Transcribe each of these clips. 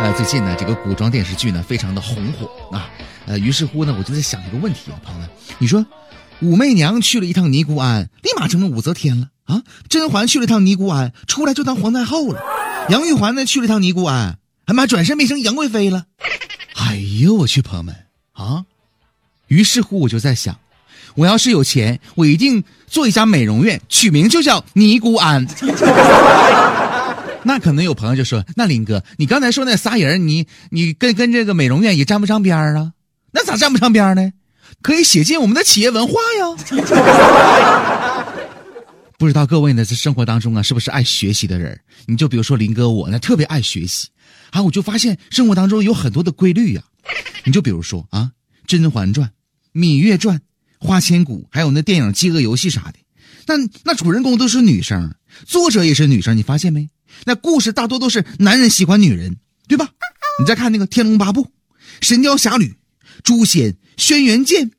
呃，最近呢，这个古装电视剧呢非常的红火啊，呃，于是乎呢，我就在想一个问题啊，朋友们，你说，武媚娘去了一趟尼姑庵，立马成了武则天了啊；甄嬛去了一趟尼姑庵，出来就当皇太后了；杨玉环呢去了一趟尼姑庵，哎妈转身变成杨贵妃了。哎呦我去，朋友们啊！于是乎我就在想，我要是有钱，我一定做一家美容院，取名就叫尼姑庵。那可能有朋友就说：“那林哥，你刚才说那仨人，你你跟跟这个美容院也沾不上边啊？那咋沾不上边呢？可以写进我们的企业文化呀。”不知道各位呢，在生活当中啊，是不是爱学习的人？你就比如说林哥我呢，特别爱学习啊，我就发现生活当中有很多的规律呀。你就比如说啊，《甄嬛传》《芈月传》《花千骨》，还有那电影《饥饿游戏》啥的，那那主人公都是女生，作者也是女生，你发现没？那故事大多都是男人喜欢女人，对吧？你再看那个《天龙八部》《神雕侠侣》《诛仙》《轩辕剑》，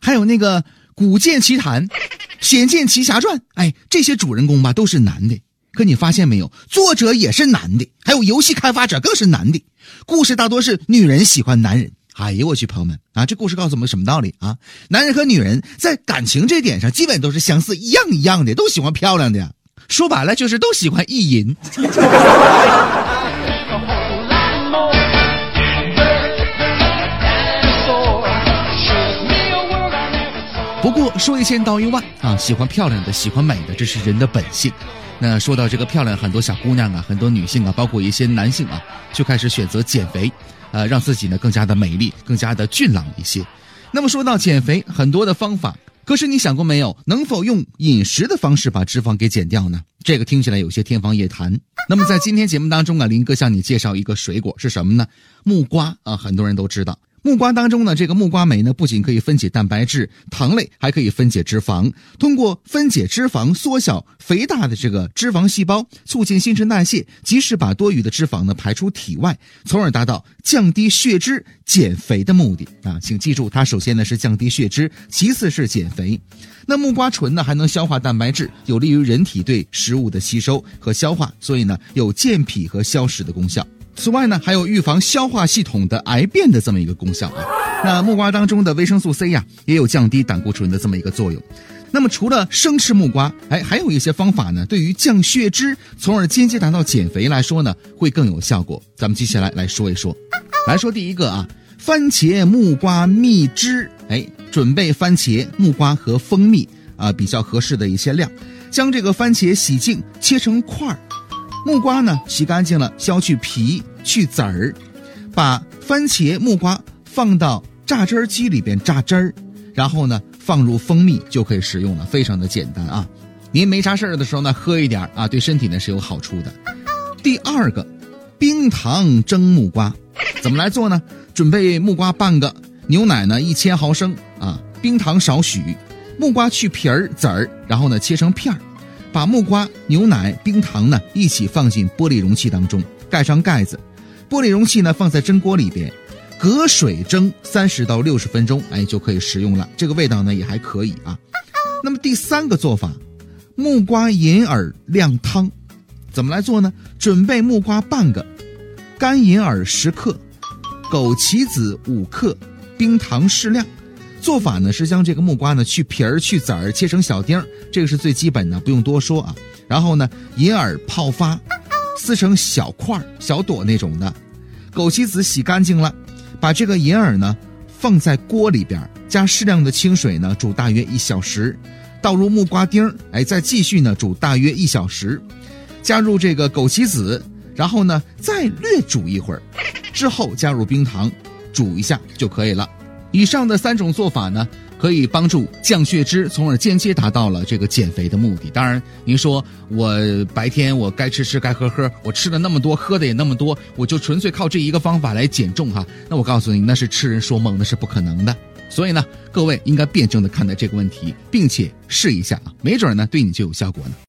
还有那个《古剑奇谭》《仙剑奇侠传》，哎，这些主人公吧都是男的。可你发现没有，作者也是男的，还有游戏开发者更是男的。故事大多是女人喜欢男人。哎呦我去，朋友们啊，这故事告诉我们什么道理啊？男人和女人在感情这点上基本都是相似，一样一样的，都喜欢漂亮的。说白了就是都喜欢意淫。不过说一千道一万啊，喜欢漂亮的，喜欢美的，这是人的本性。那说到这个漂亮，很多小姑娘啊，很多女性啊，包括一些男性啊，就开始选择减肥，呃，让自己呢更加的美丽，更加的俊朗一些。那么说到减肥，很多的方法。可是你想过没有，能否用饮食的方式把脂肪给减掉呢？这个听起来有些天方夜谭。那么在今天节目当中啊，林哥向你介绍一个水果是什么呢？木瓜啊，很多人都知道。木瓜当中呢，这个木瓜酶呢，不仅可以分解蛋白质、糖类，还可以分解脂肪。通过分解脂肪，缩小肥大的这个脂肪细胞，促进新陈代谢，及时把多余的脂肪呢排出体外，从而达到降低血脂、减肥的目的啊！请记住，它首先呢是降低血脂，其次是减肥。那木瓜醇呢还能消化蛋白质，有利于人体对食物的吸收和消化，所以呢有健脾和消食的功效。此外呢，还有预防消化系统的癌变的这么一个功效啊。那木瓜当中的维生素 C 呀，也有降低胆固醇的这么一个作用。那么除了生吃木瓜，哎，还有一些方法呢，对于降血脂，从而间接达到减肥来说呢，会更有效果。咱们接下来来说一说，来说第一个啊，番茄木瓜蜜汁。哎，准备番茄、木瓜和蜂蜜啊，比较合适的一些量，将这个番茄洗净，切成块儿。木瓜呢，洗干净了，削去皮，去籽儿，把番茄、木瓜放到榨汁机里边榨汁儿，然后呢，放入蜂蜜就可以食用了，非常的简单啊。您没啥事儿的时候呢，喝一点啊，对身体呢是有好处的。第二个，冰糖蒸木瓜，怎么来做呢？准备木瓜半个，牛奶呢一千毫升啊，冰糖少许，木瓜去皮儿籽儿，然后呢切成片儿。把木瓜、牛奶、冰糖呢一起放进玻璃容器当中，盖上盖子，玻璃容器呢放在蒸锅里边，隔水蒸三十到六十分钟，哎就可以食用了。这个味道呢也还可以啊。那么第三个做法，木瓜银耳靓汤，怎么来做呢？准备木瓜半个，干银耳十克，枸杞子五克，冰糖适量。做法呢是将这个木瓜呢去皮儿去籽儿切成小丁儿，这个是最基本的，不用多说啊。然后呢，银耳泡发，撕成小块儿、小朵那种的。枸杞子洗干净了，把这个银耳呢放在锅里边，加适量的清水呢煮大约一小时，倒入木瓜丁儿，哎，再继续呢煮大约一小时，加入这个枸杞子，然后呢再略煮一会儿，之后加入冰糖，煮一下就可以了。以上的三种做法呢，可以帮助降血脂，从而间接达到了这个减肥的目的。当然，您说我白天我该吃吃该喝喝，我吃了那么多，喝的也那么多，我就纯粹靠这一个方法来减重哈？那我告诉你，那是痴人说梦，那是不可能的。所以呢，各位应该辩证的看待这个问题，并且试一下啊，没准呢对你就有效果呢。